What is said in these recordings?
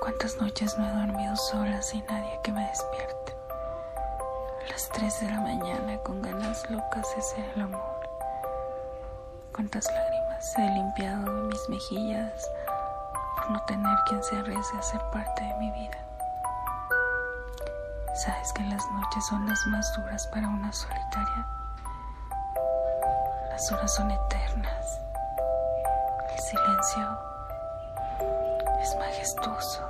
¿Cuántas noches no he dormido sola sin nadie que me despierte? A las 3 de la mañana con ganas locas de ser el amor. ¿Cuántas lágrimas he limpiado de mis mejillas por no tener quien se arriesgue a ser parte de mi vida? ¿Sabes que las noches son las más duras para una solitaria? Las horas son eternas. El silencio es majestuoso.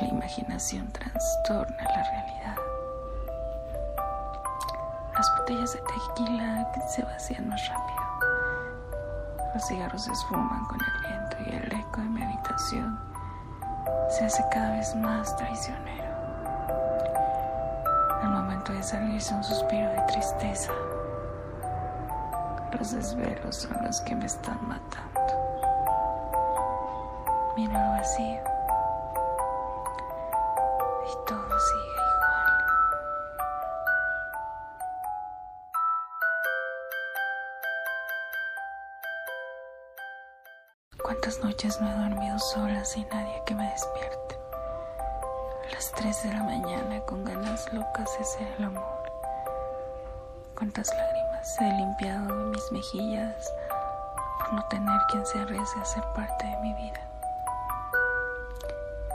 La imaginación trastorna la realidad. Las botellas de tequila se vacían más rápido. Los cigarros se esfuman con el viento y el eco de mi habitación se hace cada vez más traicionero. Al momento de salirse un suspiro de tristeza. Los desvelos son los que me están matando. Miro al vacío y todo sigue igual. ¿Cuántas noches no he dormido sola sin nadie que me despierte? A las 3 de la mañana con ganas locas ser el amor. ¿Cuántas lágrimas he limpiado de mis mejillas por no tener quien se arriesgue a ser parte de mi vida?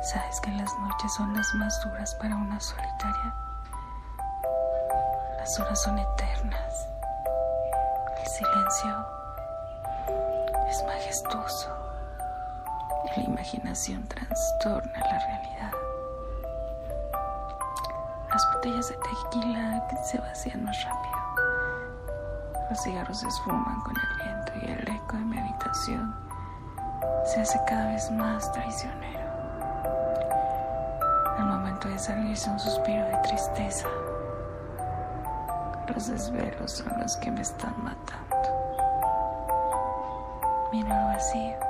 ¿Sabes que las noches son las más duras para una solitaria? Las horas son eternas. El silencio es majestuoso. La imaginación trastorna la realidad. Las botellas de tequila se vacían más rápido. Los cigarros se esfuman con el viento y el eco de mi habitación se hace cada vez más traicionero. Al momento de salirse un suspiro de tristeza. Los desvelos son los que me están matando. Miro al vacío